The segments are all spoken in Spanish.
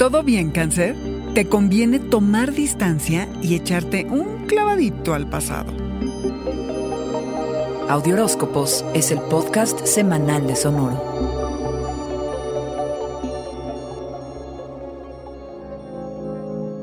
¿Todo bien, cáncer? Te conviene tomar distancia y echarte un clavadito al pasado. Audioróscopos es el podcast semanal de Sonoro.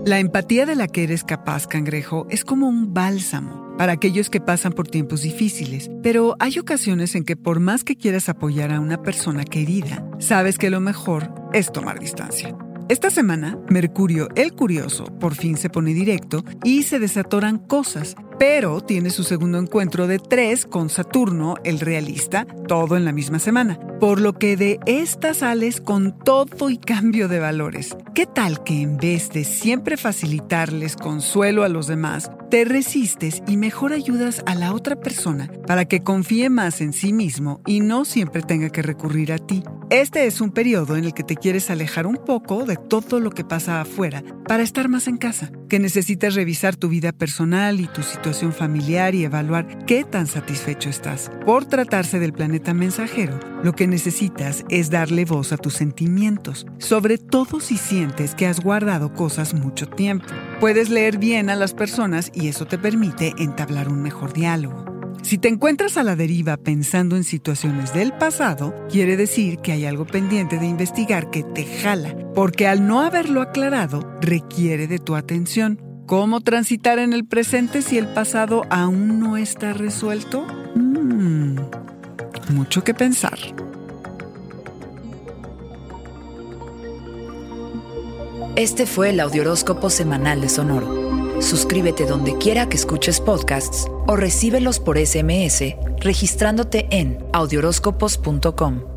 La empatía de la que eres capaz, cangrejo, es como un bálsamo para aquellos que pasan por tiempos difíciles, pero hay ocasiones en que por más que quieras apoyar a una persona querida, sabes que lo mejor es tomar distancia. Esta semana, Mercurio el Curioso por fin se pone directo y se desatoran cosas, pero tiene su segundo encuentro de tres con Saturno el Realista, todo en la misma semana, por lo que de esta sales con todo y cambio de valores. ¿Qué tal que en vez de siempre facilitarles consuelo a los demás, te resistes y mejor ayudas a la otra persona para que confíe más en sí mismo y no siempre tenga que recurrir a ti? Este es un periodo en el que te quieres alejar un poco de todo lo que pasa afuera para estar más en casa, que necesitas revisar tu vida personal y tu situación familiar y evaluar qué tan satisfecho estás. Por tratarse del planeta mensajero, lo que necesitas es darle voz a tus sentimientos, sobre todo si sientes que has guardado cosas mucho tiempo. Puedes leer bien a las personas y eso te permite entablar un mejor diálogo. Si te encuentras a la deriva pensando en situaciones del pasado, quiere decir que hay algo pendiente de investigar que te jala, porque al no haberlo aclarado, requiere de tu atención. ¿Cómo transitar en el presente si el pasado aún no está resuelto? Mm, mucho que pensar. Este fue el Audioróscopo Semanal de Sonoro. Suscríbete donde quiera que escuches podcasts o recíbelos por SMS registrándote en audioróscopos.com.